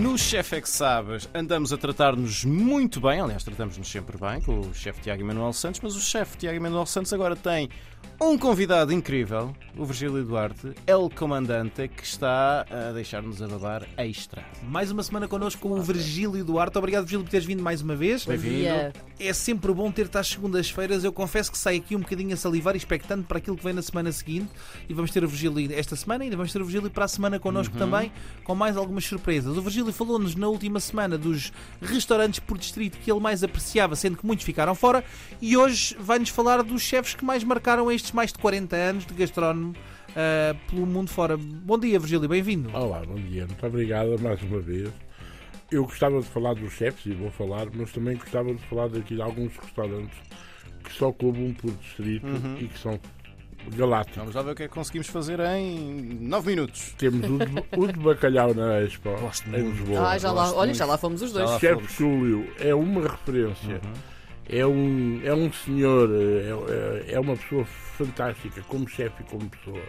No Chefe é que Sabes andamos a tratar-nos muito bem, aliás, tratamos-nos sempre bem com o chefe Tiago Emanuel Santos, mas o chefe Tiago Emanuel Santos agora tem um convidado incrível, o Virgílio Duarte, El Comandante, que está a deixar-nos a babar extra. Mais uma semana connosco com o Virgílio Duarte. Obrigado, Virgílio, por teres vindo mais uma vez. Bem-vindo. É sempre bom ter-te às segundas-feiras. Eu confesso que saio aqui um bocadinho a salivar, expectante para aquilo que vem na semana seguinte. E vamos ter o Virgílio esta semana, e ainda vamos ter o Virgílio para a semana connosco também, com mais algumas surpresas. O Virgílio falou-nos na última semana dos restaurantes por distrito que ele mais apreciava, sendo que muitos ficaram fora. E hoje vai-nos falar dos chefes que mais marcaram estes mais de 40 anos de gastrónomo ah, pelo mundo fora. Bom dia, Virgílio, bem-vindo. Olá, bom dia. Muito obrigado mais uma vez. Eu gostava de falar dos chefes, e vou falar, mas também gostava de falar daqui de alguns restaurantes que só coubam por distrito e que são galácticos. Vamos lá ver o que é que conseguimos fazer em 9 minutos. Temos o de, o de bacalhau na Expo, Gosto em muito. Lisboa. Ah, já lá, Gosto olha, muito. já lá fomos os dois. Já lá Chefe fomos. Júlio é uma referência. É, um, é um senhor, é, é- é uma pessoa fantástica, como chefe e como pessoa.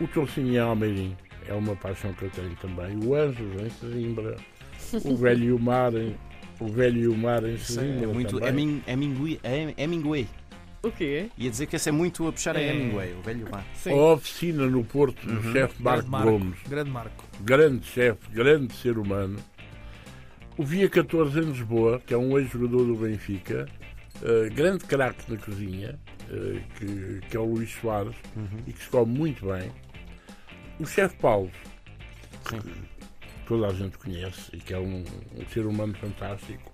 O Torcinho Almeirim é uma paixão que eu tenho também. O Anjos em Sesimbra. o velho Mar em, o velho Mar em é Sesimbra. muito. também. Hemin- Hemingway. O quê? Ia dizer que esse é muito a puxar a É. Hemingway, o velho mar. Sim. A oficina no Porto do chefe Marco Grande Marco. Gomes. Grande Marco. grande chefe, grande ser humano. O Via 14 em Lisboa, que é um ex-jogador do Benfica, eh, grande craque na cozinha, eh, que, que é o Luís Soares, e que se come muito bem. O chefe Paulo, Sim. que toda a gente conhece e que é um, um ser humano fantástico.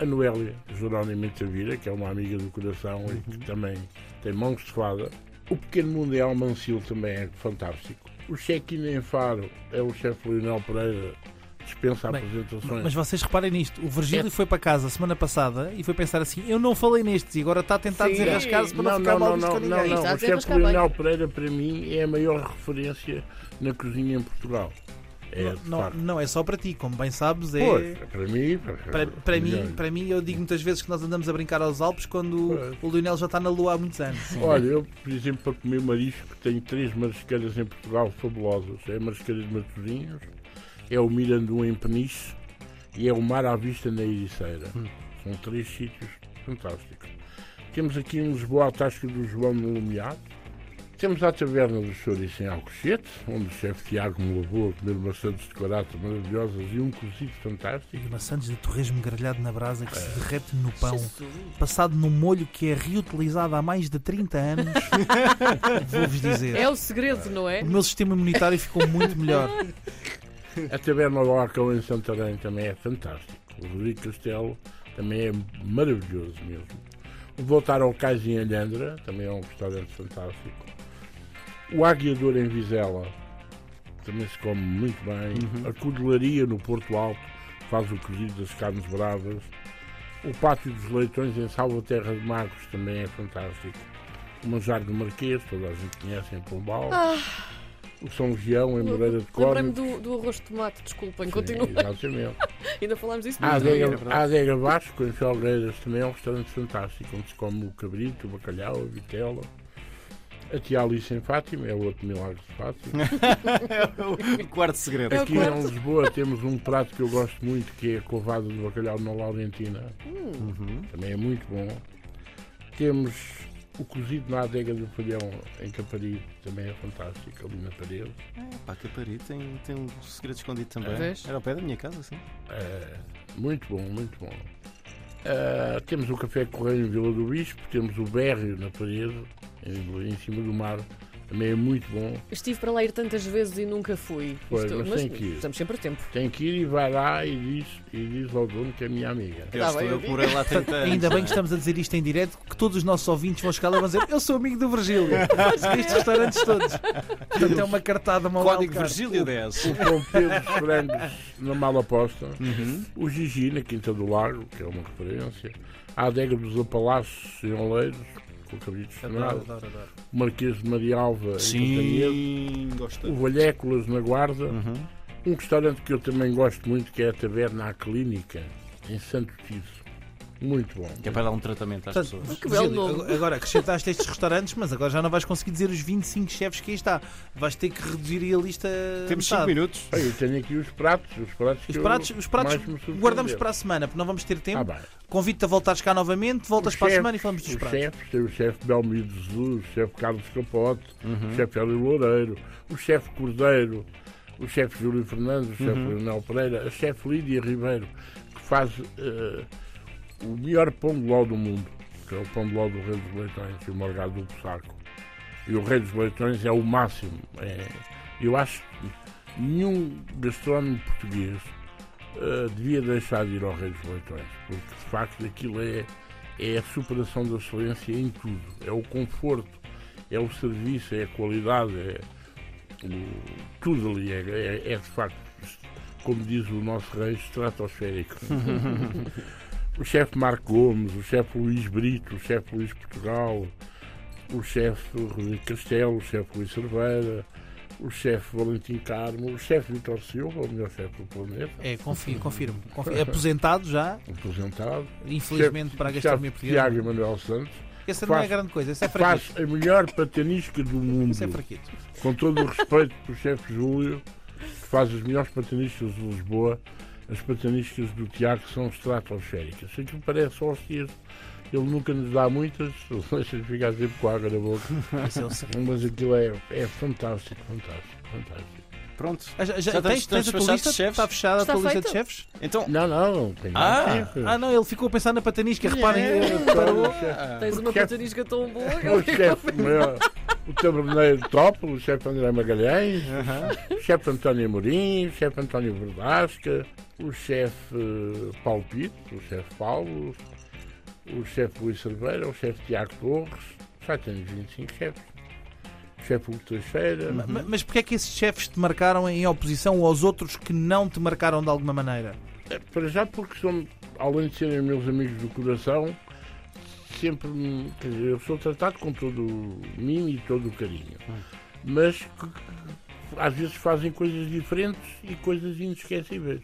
A Noélia Jerónimo Tavira, que é uma amiga do coração e que também tem mãos de fada. O Pequeno Mundo em Almancil também é fantástico. O check-in em Faro é o chefe Leonel Pereira, dispensa Bem, apresentações. Mas vocês reparem nisto, o Virgílio É. foi para casa semana passada e foi pensar assim: eu não falei nestes e agora está a tentar desenrascar-se para não, não, ficar não, mal não, visto não, com não, ninguém. não. O chefe. Leonel Pereira, para mim, é a maior referência na cozinha em Portugal. É, não, facto. não é só para ti, como bem sabes, é. Pois, para mim, Para, para, mim, para mim, eu digo muitas vezes que nós andamos a brincar aos Alpes quando Pois. o Lionel já está na Lua há muitos anos. Olha, eu, por exemplo, para comer marisco, tenho três marisqueiras em Portugal fabulosas. É a marisqueira de Matosinhos, é o Mirandão em Peniche e é o Mar à Vista na Ericeira. São três sítios fantásticos. Temos aqui em Lisboa a Tasca do João no Lumiar. Temos a Taverna do Chouriço em Alcochete, onde o chefe Tiago me levou a comer maçãs de corata maravilhosas e um cozido fantástico. E maçãs de torresmo grelhado na brasa que se derrete no pão, Jesus. passado num molho que é reutilizado há mais de 30 anos. Vou-vos dizer. É o segredo, não é? O meu sistema imunitário ficou muito melhor. A Taberna do Arcão em Santarém também é fantástico. O Rodrigo Castelo também é maravilhoso mesmo. Voltar ao Cais em Alhandra também é um restaurante fantástico. O Aguiador em Vizela também se come muito bem. A Codelaria no Porto Alto faz o cozido das carnes bravas. O Pátio dos Leitões em Salvaterra de Magos também é fantástico. O Manjar do Marquês, toda a gente conhece em Pombal. O São Legião em Moreira de Lembrei-me Cónigo. do, do arroz de tomate, desculpem, continua. Exatamente. Ainda falámos disso A adega, é a adega Vasco, em Felgueiras, também é um restaurante fantástico, onde se come o cabrito, o bacalhau, a vitela. A tia Alice em Fátima, é outro milagre de Fátima. o quarto segredo. É o Aqui em quarto. Lisboa temos um prato que eu gosto muito, que é a covada de bacalhau na Laurentina. Uhum. Também é muito bom. Temos o cozido na adega do Palhão, em Caparibe, também é fantástico, ali na parede. Pá, Capari tem, tem um segredo escondido também. Vês? Era ao pé da minha casa, sim. É, muito bom, muito bom. Ah, temos o Café Correio em Vila do Bispo, temos o Bérrio na parede, em, em cima do mar, também é muito bom. Estive para lá ir tantas vezes e nunca fui. Pois, mas tem que ir. estamos sempre a tempo. Tem que ir e vai lá e diz, e diz ao dono que é minha amiga. Eu Tá estou bem, eu morei lá 30 anos. Ainda bem que estamos a dizer isto em direto, que todos os nossos ouvintes vão chegar lá e vão dizer: Eu sou amigo do Virgílio. Estes restaurantes todos. Portanto, é uma cartada, uma Código. Virgílio 10. O Pão Pedro dos Frangos na Malaposta, Uhum. o Gigi na Quinta do Lago, que é uma referência, a adega dos Apalaches em Oleiros, o Cabrito Adoro, Fernado, adoro, adoro. o Marquês de Maria Alva em Cantanhede, Sim, gosto. o Valhéculas na Guarda, Uhum. um restaurante que eu também gosto muito, que é a Taberna à Clínica, em Santo Tirso. Muito bom. Que é para dar um tratamento às Portanto, pessoas. Que belo Virgílio, nome. ag- agora acrescentaste estes restaurantes, mas agora já não vais conseguir dizer os 25 chefes que aí está. Vais ter que reduzir aí a lista. Temos metade. 5 minutos. Eu tenho aqui os pratos. Os pratos, Os pratos, os pratos guardamos para a semana, porque não vamos ter tempo. Ah. Convido-te a voltares cá novamente, voltas Os para a chefes- semana e falamos dos os pratos. chefes, tem o chefe Belmiro de Jesus, o chefe Carlos Capote, Uhum. o chefe Hélio Loureiro, o chefe Cordeiro, o chefe Júlio Fernandes, o chefe Uhum. Leonel Pereira, a chefe Lídia Ribeiro, que faz eh, o melhor pão de ló do mundo, que é o pão de ló do Rei dos Leitões e o Morgado do Saco. E o Rei dos Leitões é o máximo. É, eu acho que nenhum gastrónomo português eh, devia deixar de ir ao Rei dos Leitões, porque de facto aquilo é, é a superação da excelência em tudo. É o conforto, é o serviço, é a qualidade, é o- tudo ali. É, é- é, de facto, como diz o nosso rei, estratosférico. o chefe Marco Gomes, o chefe Luís Brito, o chefe Luís Portugal, o chefe Rodrigo Castelo, o chefe Luís Cerveira, o chefe Valentim Carmo, o chefe Vitor Silva, o melhor chefe do planeta, É, confio, confirmo. confirmo. Aposentado já, aposentado. infelizmente para a chefe gastronomia portuguesa. Tiago Emanuel Santos. Essa não é faz- grande coisa, esse é Faz fraquito. a melhor patanisca do mundo. Esse é fraquito. Com todo o respeito pelo chefe Júlio, que faz as melhores pataniscas de Lisboa, as pataniscas do Tiago são estratosféricas. Se aquilo parece hóstias, ele nunca nos dá muitas, deixa-nos ficar sempre com a água na boca. É. Mas aquilo é, é fantástico, fantástico, fantástico. Pronto. Ah, Já, já, Já tens, tens a tua lista? de chefes? Está fechada Está a tua lista de feito? chefes? Então. Não, não, tem Ah, chefes. Ah, não, ele ficou a pensar na patanisca. Reparem, É, eh, parou. Tens uma patanisca tão boa O chefe, maior, o taberneiro Top, o chefe André Magalhães, o chefe António Amorim, o chefe António Verdasca, o chefe Paulo Pito, o chefe Paulo, o chefe Luís Cerveira, o chefe Tiago Torres, já tenho 25 chefes. Chefe Hugo Teixeira. Ma- ma- Mas porquê é que esses chefes te marcaram em oposição aos outros que não te marcaram de alguma maneira? É, Para já porque são, além de serem meus amigos do coração, sempre quer dizer, eu sou tratado com todo o mimo e todo o carinho. Mas que- que às vezes fazem coisas diferentes e coisas inesquecíveis.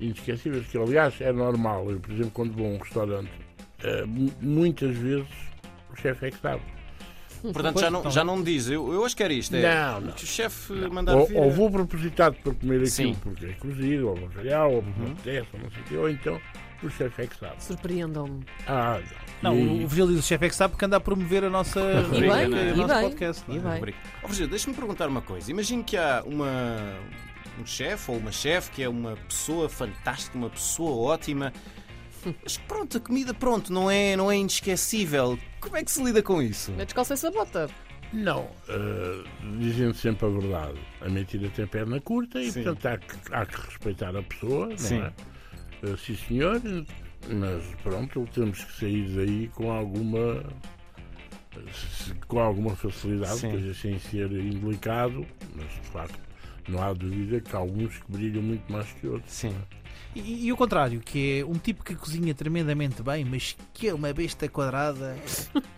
Inesquecíveis, que aliás é normal. Eu, por exemplo, quando vou a um restaurante, eh, mu- muitas vezes o chefe é que sabe. Portanto, já não, já não diz. Eu, eu hoje quero isto. É, Não, não. O chefe mandar Ou, vir. ou vou propositado para comer aquilo Sim. porque é cozido, ou bacalhau, ou me apetece, ou não sei o quê, ou então o chefe é que sabe. Surpreendam-me. Ah, Não, E- o Virgílio do chefe é que sabe porque anda a promover a nossa rubrica bem, e o nosso bem, podcast. não é? e bem. Ó, Virgílio, deixa-me perguntar uma coisa. Imagino que há uma, um chefe ou uma chefe que é uma pessoa fantástica, uma pessoa ótima. Mas pronto, a comida pronto, não é, não é inesquecível. Como é que se lida com isso? Não descalça a bota. Não, eh, dizendo sempre a verdade, a mentira tem perna curta e Sim. portanto há que, há que respeitar a pessoa, não Sim. é? Eh, sim senhor, mas pronto, temos que sair daí com alguma com alguma facilidade, Sim. sem ser indelicado, mas de facto não há dúvida que há alguns que brilham muito mais que outros. Sim. E, e o contrário, que é um tipo que cozinha tremendamente bem, mas que é uma besta quadrada.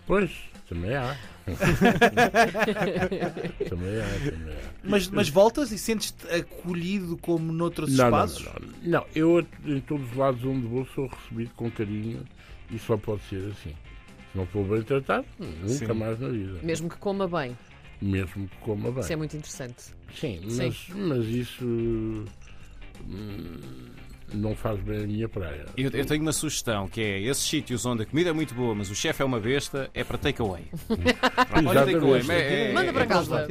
Pois, também há. também há, também há. Mas, mas voltas e sentes-te acolhido como noutros Não, não, espaços? não, não. Não, eu em todos os lados onde vou sou recebido com carinho e só pode ser assim. Se não for bem tratado, nunca Sim. mais na vida. Mesmo que coma bem. Mesmo que coma bem. Isso é muito interessante. Sim, Sim. mas, mas isso hum, não faz bem a minha praia. Eu, eu tenho uma sugestão, que é esses sítios onde a comida é muito boa, mas o chefe é uma besta, é para takeaway. Olha, takeaway. Exatamente. é- é- Manda para é casa.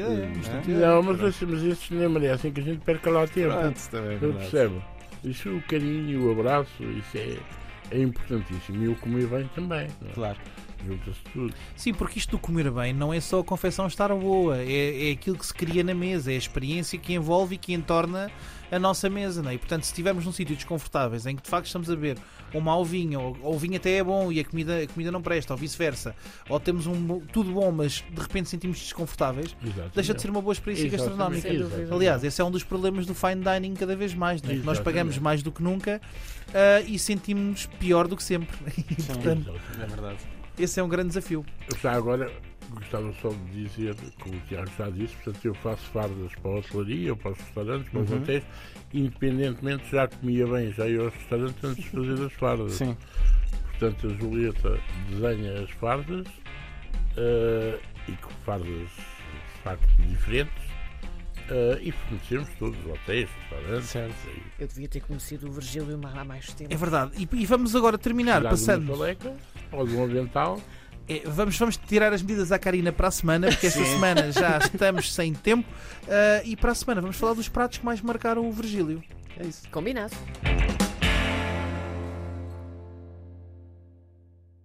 Não, mas, esses- mas esses nem merecem que a gente perca lá tempo. Pronto, também é Eu percebo. Isso, o carinho, o abraço, isso é, é importantíssimo. E o comer bem também. não é? Claro. Junta-se tudo. Sim, porque isto do comer bem não é só a confecção estar boa, é, é aquilo que se cria na mesa, é a experiência que envolve e que entorna a nossa mesa. Não é? E portanto, se estivermos num sítio desconfortáveis em que de facto estamos a ver um mau vinho, ou, ou o vinho até é bom e a comida, a comida não presta, ou vice-versa, ou temos um, tudo bom, mas de repente sentimos desconfortáveis, Exatamente. deixa de ser uma boa experiência Exatamente. gastronómica. Aliás, esse é um dos problemas do fine dining cada vez mais, não é? Nós pagamos mais do que nunca ah, e sentimos pior do que sempre. E, portanto. É verdade. Esse é um grande desafio. Eu já agora gostava só de dizer, como o Tiago já disse, portanto eu faço fardas para a hotelaria, para os restaurantes, para os Uhum. hotéis, independentemente já comia bem, já ia aos restaurantes antes de fazer as fardas. Sim. portanto, a Julieta desenha as fardas eh, e com fardas de facto diferentes eh, e fornecemos todos os hotéis, restaurantes. Certo. e Eu devia ter conhecido o Virgílio há mais tempo. É verdade. E, e vamos agora terminar tirar de uma passando. Chaleca ou de um avental. É, vamos, vamos tirar as medidas à Karina para a semana, porque esta semana já estamos sem tempo. Ah, e para a semana vamos falar dos pratos que mais marcaram o Virgílio. É isso. Combinado.